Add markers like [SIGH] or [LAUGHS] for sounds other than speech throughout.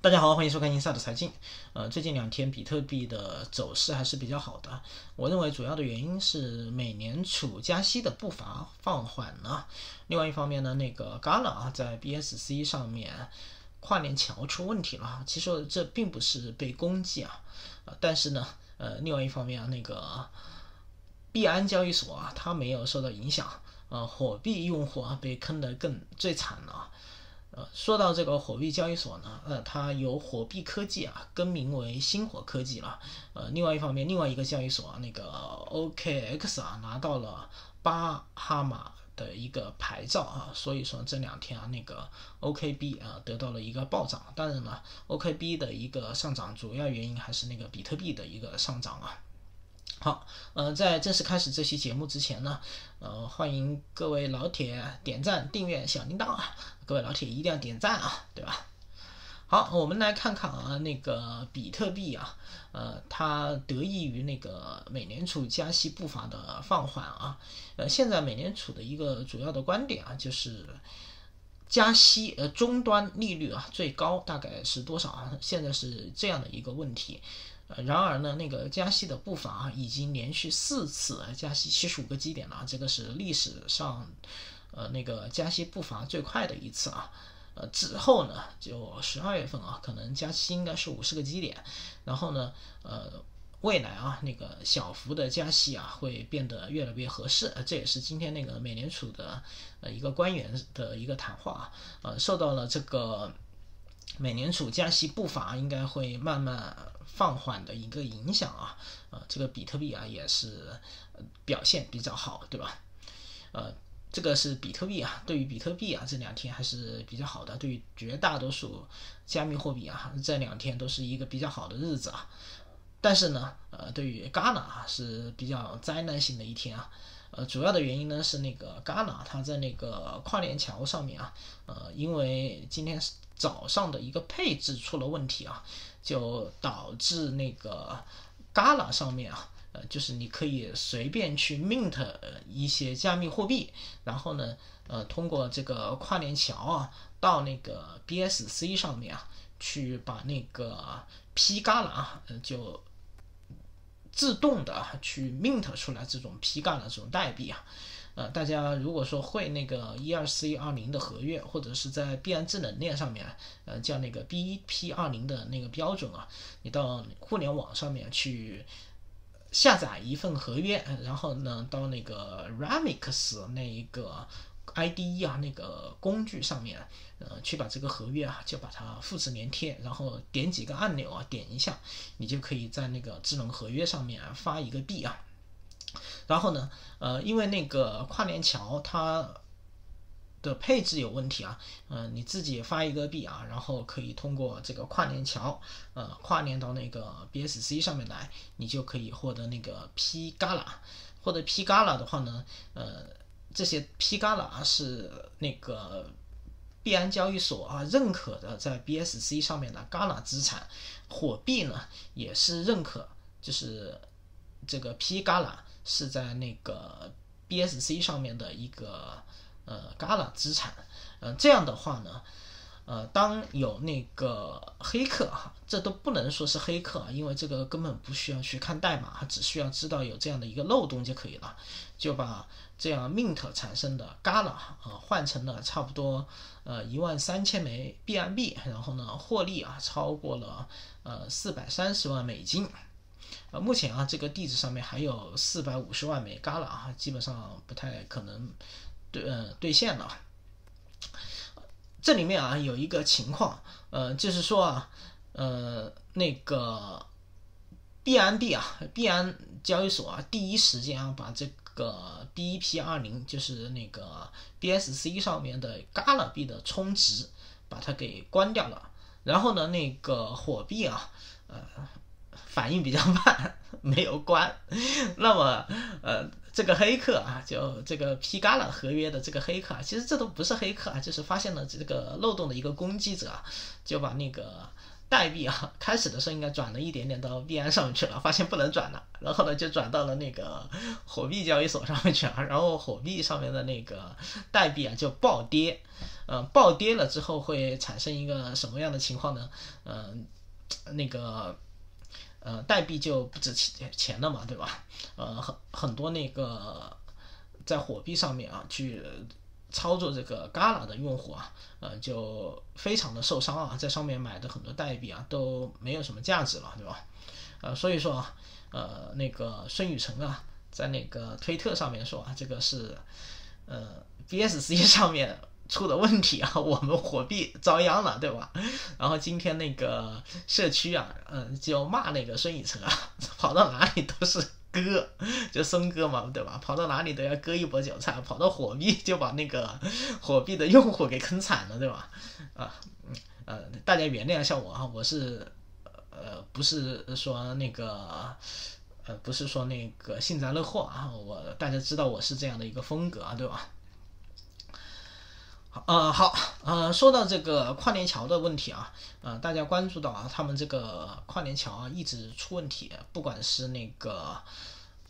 大家好，欢迎收看《inside 财经》。呃，最近两天比特币的走势还是比较好的。我认为主要的原因是美联储加息的步伐放缓了。另外一方面呢，那个 Gala 啊，在 BSC 上面跨年桥出问题了。其实这并不是被攻击啊，呃，但是呢，呃，另外一方面啊，那个币安交易所啊，它没有受到影响。呃，火币用户啊，被坑得更最惨了。说到这个火币交易所呢，呃，它由火币科技啊更名为星火科技了。呃，另外一方面，另外一个交易所啊，那个 OKX 啊拿到了巴哈马的一个牌照啊，所以说这两天啊，那个 OKB 啊得到了一个暴涨。当然了，OKB 的一个上涨主要原因还是那个比特币的一个上涨啊。好，呃，在正式开始这期节目之前呢，呃，欢迎各位老铁点赞、订阅、小铃铛啊！各位老铁一定要点赞啊，对吧？好，我们来看看啊，那个比特币啊，呃，它得益于那个美联储加息步伐的放缓啊，呃，现在美联储的一个主要的观点啊，就是加息，呃，终端利率啊最高大概是多少啊？现在是这样的一个问题。呃，然而呢，那个加息的步伐啊，已经连续四次加息七十五个基点了，这个是历史上，呃，那个加息步伐最快的一次啊。呃，之后呢，就十二月份啊，可能加息应该是五十个基点，然后呢，呃，未来啊，那个小幅的加息啊，会变得越来越合适。这也是今天那个美联储的呃一个官员的一个谈话啊，呃，受到了这个美联储加息步伐应该会慢慢。放缓的一个影响啊，呃，这个比特币啊也是表现比较好，对吧？呃，这个是比特币啊，对于比特币啊这两天还是比较好的，对于绝大多数加密货币啊这两天都是一个比较好的日子啊。但是呢，呃，对于 GALA 啊是比较灾难性的一天啊。呃，主要的原因呢是那个 GALA 它在那个跨链桥上面啊，呃，因为今天早上的一个配置出了问题啊。就导致那个 Gala 上面啊，呃，就是你可以随便去 mint 一些加密货币，然后呢，呃，通过这个跨链桥啊，到那个 BSC 上面啊，去把那个 P Gala 啊，就自动的去 mint 出来这种 P Gala 这种代币啊。呃，大家如果说会那个 E 二 C 二零的合约，或者是在币安智能链上面，呃，叫那个 BP 二零的那个标准啊，你到互联网上面去下载一份合约，然后呢，到那个 Remix 那一个 IDE 啊那个工具上面，呃，去把这个合约啊，就把它复制粘贴，然后点几个按钮啊，点一下，你就可以在那个智能合约上面啊发一个币啊。然后呢，呃，因为那个跨链桥它的配置有问题啊，呃，你自己发一个币啊，然后可以通过这个跨链桥，呃，跨链到那个 BSC 上面来，你就可以获得那个 P Gala，获得 P Gala 的话呢，呃，这些 P Gala 是那个币安交易所啊认可的在 BSC 上面的 Gala 资产，火币呢也是认可，就是这个 P Gala。是在那个 BSC 上面的一个呃 Gala 资产，呃这样的话呢，呃当有那个黑客哈，这都不能说是黑客啊，因为这个根本不需要去看代码，只需要知道有这样的一个漏洞就可以了，就把这样 Mint 产生的 Gala 啊换成了差不多呃一万三千枚 BNB，然后呢获利啊超过了呃四百三十万美金。呃，目前啊，这个地址上面还有四百五十万枚 Gala 啊，基本上不太可能对呃兑现了。这里面啊有一个情况，呃，就是说啊，呃，那个币安币啊，币安交易所啊，第一时间啊把这个 BP 二零，就是那个 BSC 上面的 Gala 币的充值，把它给关掉了。然后呢，那个火币啊，呃。反应比较慢，[LAUGHS] 没有关。那么，呃，这个黑客啊，就这个 P Gala 合约的这个黑客啊，其实这都不是黑客啊，就是发现了这个漏洞的一个攻击者，就把那个代币啊，开始的时候应该转了一点点到币安上面去了，发现不能转了，然后呢就转到了那个火币交易所上面去了，然后火币上面的那个代币啊就暴跌，嗯，暴跌了之后会产生一个什么样的情况呢？嗯，那个呃代币就不值钱钱了嘛，对吧？呃，很很多那个在火币上面啊去。操作这个 Gala 的用户啊，呃，就非常的受伤啊，在上面买的很多代币啊都没有什么价值了，对吧？呃，所以说啊，呃，那个孙宇晨啊，在那个推特上面说啊，这个是呃 BSC 上面出的问题啊，[LAUGHS] 我们火币遭殃了，对吧？然后今天那个社区啊，嗯，就骂那个孙宇晨啊，[LAUGHS] 跑到哪里都是。割就松割嘛，对吧？跑到哪里都要割一波韭菜，跑到火币就把那个 [LAUGHS] 火币的用户给坑惨了，对吧？啊，呃，大家原谅一下我啊，我是呃不是说那个呃不是说那个幸灾乐祸啊，我大家知道我是这样的一个风格啊，对吧？呃，好，呃，说到这个跨年桥的问题啊，呃，大家关注到啊，他们这个跨年桥啊一直出问题，不管是那个，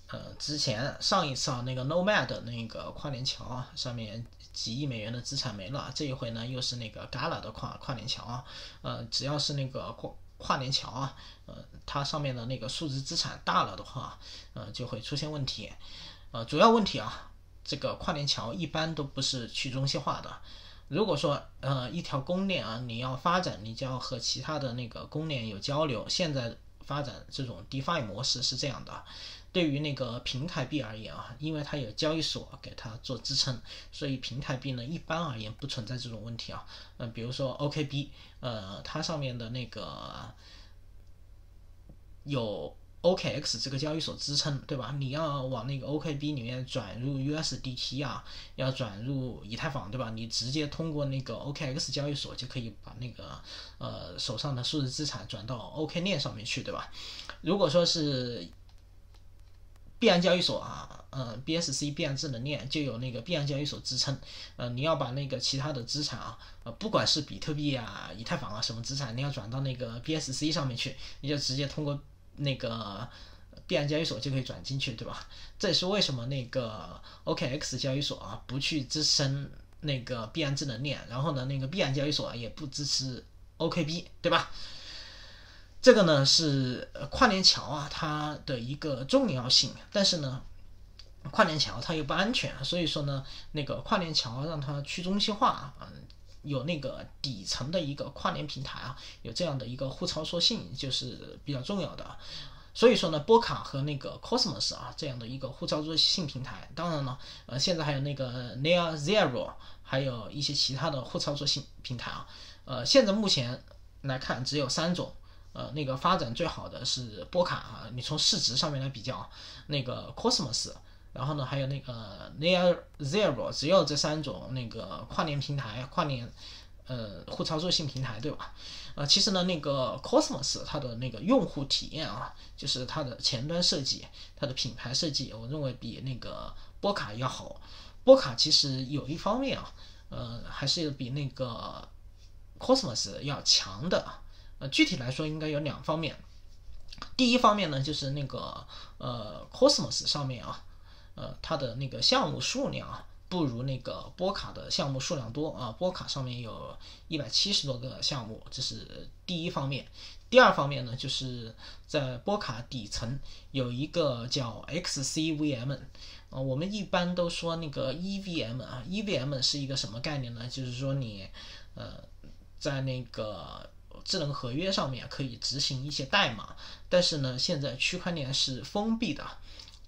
呃，之前上一次啊那个 Nomad 那个跨年桥啊，上面几亿美元的资产没了，这一回呢又是那个 Gala 的跨跨年桥啊，呃，只要是那个跨跨年桥啊，呃，它上面的那个数字资产大了的话，呃，就会出现问题，呃，主要问题啊。这个跨链桥一般都不是去中心化的。如果说呃一条公链啊，你要发展，你就要和其他的那个公链有交流。现在发展这种 DeFi 模式是这样的。对于那个平台币而言啊，因为它有交易所给它做支撑，所以平台币呢一般而言不存在这种问题啊。嗯，比如说 OKB，呃，它上面的那个有。OKX 这个交易所支撑，对吧？你要往那个 OKB 里面转入 USDT 啊，要转入以太坊，对吧？你直接通过那个 OKX 交易所就可以把那个呃手上的数字资产转到 OK 链上面去，对吧？如果说是币安交易所啊，嗯，BSC 币安智能链就有那个币安交易所支撑，呃，你要把那个其他的资产啊，呃，不管是比特币啊、以太坊啊什么资产，你要转到那个 BSC 上面去，你就直接通过。那个币安交易所就可以转进去，对吧？这也是为什么那个 OKX 交易所啊不去支撑那个币安智能链，然后呢，那个币安交易所也不支持 OKB，对吧？这个呢是跨链桥啊它的一个重要性，但是呢，跨链桥它又不安全，所以说呢，那个跨链桥让它去中心化，嗯。有那个底层的一个跨年平台啊，有这样的一个互操作性，就是比较重要的。所以说呢，波卡和那个 Cosmos 啊这样的一个互操作性平台，当然呢，呃，现在还有那个 Near Zero，还有一些其他的互操作性平台啊。呃，现在目前来看只有三种，呃，那个发展最好的是波卡啊，你从市值上面来比较，那个 Cosmos。然后呢，还有那个 Near Zero，只有这三种那个跨年平台、跨年呃互操作性平台，对吧？呃，其实呢，那个 Cosmos 它的那个用户体验啊，就是它的前端设计、它的品牌设计，我认为比那个波卡要好。波卡其实有一方面啊，呃，还是比那个 Cosmos 要强的。呃，具体来说，应该有两方面。第一方面呢，就是那个呃 Cosmos 上面啊。呃，它的那个项目数量啊，不如那个波卡的项目数量多啊。波卡上面有一百七十多个项目，这是第一方面。第二方面呢，就是在波卡底层有一个叫 XCVM，呃，我们一般都说那个 EVM 啊，EVM 是一个什么概念呢？就是说你呃，在那个智能合约上面可以执行一些代码，但是呢，现在区块链是封闭的。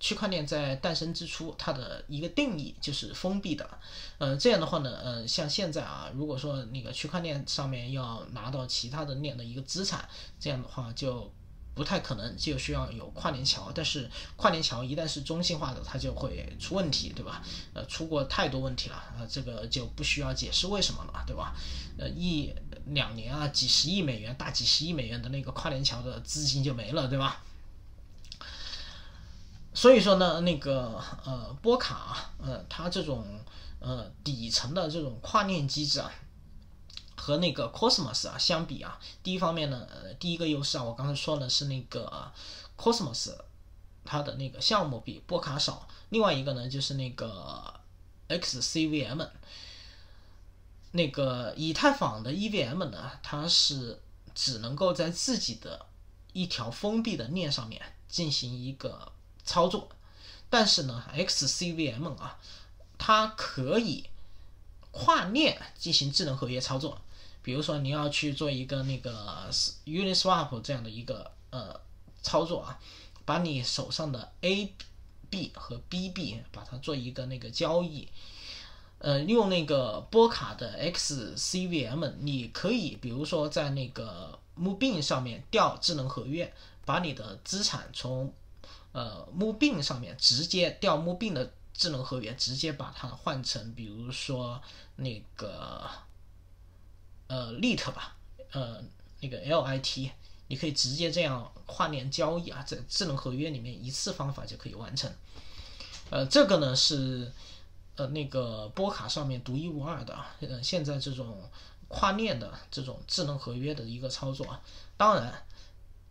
区块链在诞生之初，它的一个定义就是封闭的。嗯，这样的话呢，嗯，像现在啊，如果说那个区块链上面要拿到其他的链的一个资产，这样的话就不太可能，就需要有跨链桥。但是跨链桥一旦是中心化的，它就会出问题，对吧？呃，出过太多问题了，呃，这个就不需要解释为什么了，对吧？呃，一两年啊，几十亿美元、大几十亿美元的那个跨链桥的资金就没了，对吧？所以说呢，那个呃波卡，呃它这种呃底层的这种跨链机制啊，和那个 Cosmos 啊相比啊，第一方面呢，呃，第一个优势啊，我刚才说的是那个 Cosmos 它的那个项目比波卡少，另外一个呢就是那个 XCVM，那个以太坊的 EVM 呢，它是只能够在自己的一条封闭的链上面进行一个操作，但是呢，XCVM 啊，它可以跨链进行智能合约操作。比如说你要去做一个那个 Uniswap 这样的一个呃操作啊，把你手上的 a b 和 b b 把它做一个那个交易，呃，用那个波卡的 XCVM，你可以比如说在那个 Moonbeam 上面调智能合约，把你的资产从呃 mobile 上面直接调 mobile 的智能合约，直接把它换成比如说那个。呃，lit 吧，呃，那个 lit，你可以直接这样跨链交易啊，在智能合约里面一次方法就可以完成。呃，这个呢是呃那个波卡上面独一无二的，呃，现在这种跨链的这种智能合约的一个操作啊，当然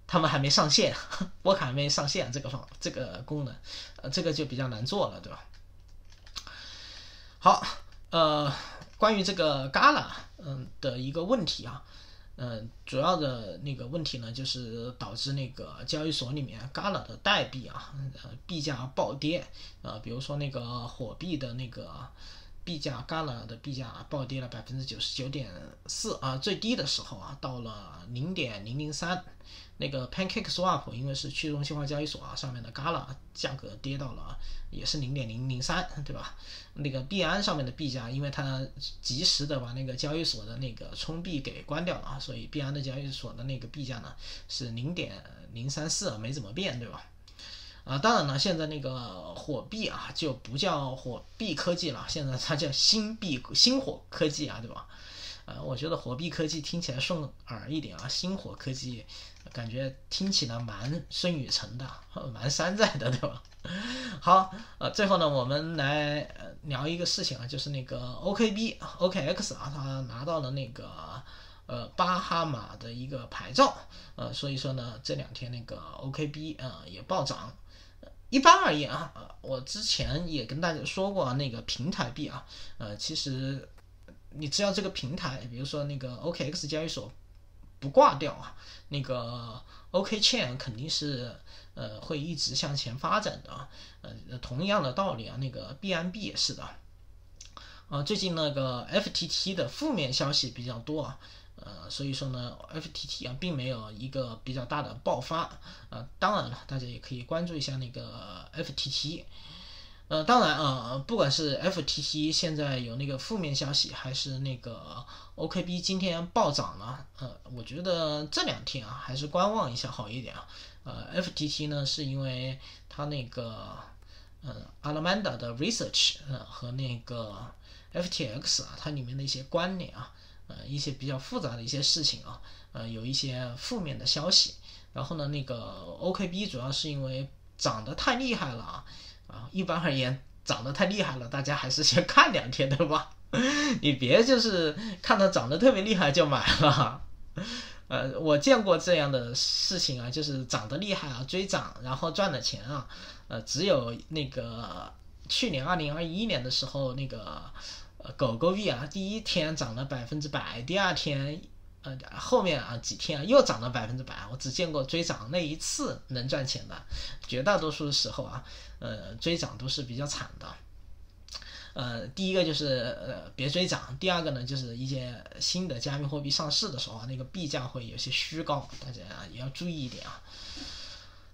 他们还没上线，[LAUGHS] 波卡还没上线这个方这个功能，呃，这个就比较难做了，对吧？好，呃。关于这个 Gala，嗯的一个问题啊，嗯，主要的那个问题呢，就是导致那个交易所里面 Gala 的代币啊，呃，币价暴跌，呃，比如说那个火币的那个币价，Gala 的币价暴跌了百分之九十九点四啊，最低的时候啊，到了零点零零三。那个 Pancake Swap 因为是去中心化交易所啊，上面的 Gala 价格跌到了也是零点零零三，对吧？那个币安上面的币价，因为它及时的把那个交易所的那个充币给关掉了啊，所以币安的交易所的那个币价呢是零点零三四，没怎么变，对吧？啊，当然了，现在那个火币啊就不叫火币科技了，现在它叫新币星火科技啊，对吧？呃，我觉得火币科技听起来顺耳一点啊，星火科技。感觉听起来蛮孙雨晨的，[LAUGHS] 蛮山寨的，对吧？[LAUGHS] 好，呃，最后呢，我们来聊一个事情啊，就是那个 OKB OKX 啊，他拿到了那个呃巴哈马的一个牌照，呃，所以说呢，这两天那个 OKB 啊也暴涨。一般而言啊，我之前也跟大家说过，那个平台币啊，呃，其实你只要这个平台，比如说那个 OKX 交易所。不挂掉啊，那个 OK Chain 肯定是呃会一直向前发展的啊，呃同样的道理啊，那个 BNB 也是的，啊最近那个 FTT 的负面消息比较多啊，呃所以说呢 FTT 啊并没有一个比较大的爆发，啊当然了大家也可以关注一下那个 FTT。呃，当然啊，不管是 FTT 现在有那个负面消息，还是那个 OKB 今天暴涨了，呃，我觉得这两天啊，还是观望一下好一点啊。呃，FTT 呢，是因为它那个，呃，Alameda 的 research，呃，和那个 FTX 啊，它里面的一些关联啊，呃，一些比较复杂的一些事情啊，呃，有一些负面的消息。然后呢，那个 OKB 主要是因为涨得太厉害了啊。啊，一般而言，涨得太厉害了，大家还是先 [LAUGHS] 看两天，对吧？[LAUGHS] 你别就是看它涨得特别厉害就买了。呃，我见过这样的事情啊，就是涨得厉害啊，追涨然后赚了钱啊。呃，只有那个去年二零二一年的时候，那个呃狗狗币啊，第一天涨了百分之百，第二天。呃，后面啊几天啊又涨了百分之百，我只见过追涨那一次能赚钱的，绝大多数的时候啊，呃追涨都是比较惨的。呃，第一个就是呃别追涨，第二个呢就是一些新的加密货币上市的时候啊，那个币价会有些虚高，大家也要注意一点啊。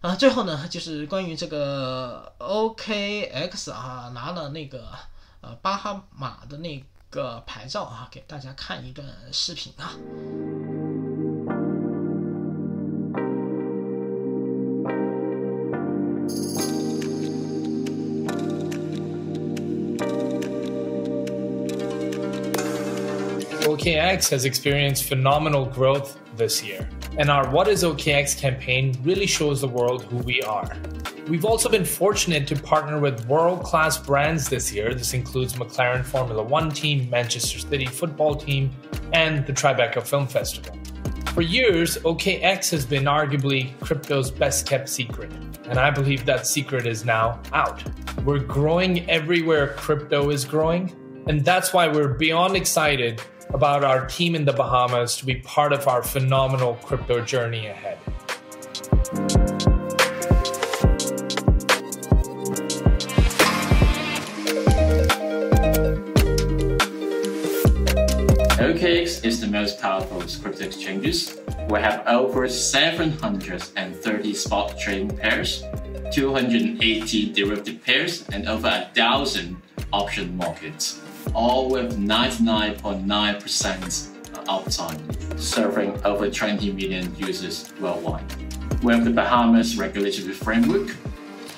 啊，最后呢就是关于这个 OKX 啊拿了那个呃巴哈马的那。个牌照啊，给大家看一段视频啊。 OKX has experienced phenomenal growth this year, and our What is OKX campaign really shows the world who we are. We've also been fortunate to partner with world class brands this year. This includes McLaren Formula One team, Manchester City football team, and the Tribeca Film Festival. For years, OKX has been arguably crypto's best kept secret, and I believe that secret is now out. We're growing everywhere crypto is growing, and that's why we're beyond excited about our team in the Bahamas to be part of our phenomenal crypto journey ahead. OKX is the most powerful crypto exchanges. We have over 730 spot trading pairs, 280 derivative pairs, and over a thousand option markets, all with 99.9% uptime, serving over 20 million users worldwide. We have the Bahamas regulatory framework,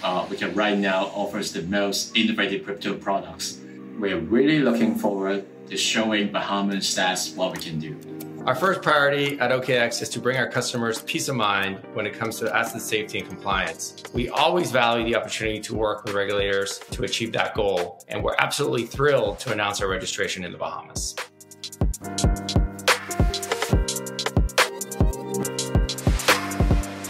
uh, which right now offers the most innovative crypto products. We're really looking forward is showing Bahamas that's what we can do. Our first priority at OKX is to bring our customers peace of mind when it comes to asset safety and compliance. We always value the opportunity to work with regulators to achieve that goal, and we're absolutely thrilled to announce our registration in the Bahamas.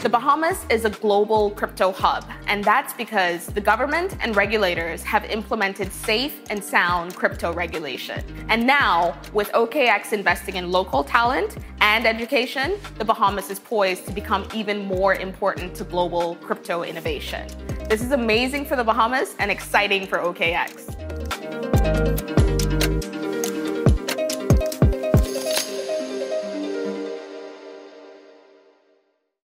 The Bahamas is a global crypto hub, and that's because the government and regulators have implemented safe and sound crypto regulation. And now, with OKX investing in local talent and education, the Bahamas is poised to become even more important to global crypto innovation. This is amazing for the Bahamas and exciting for OKX.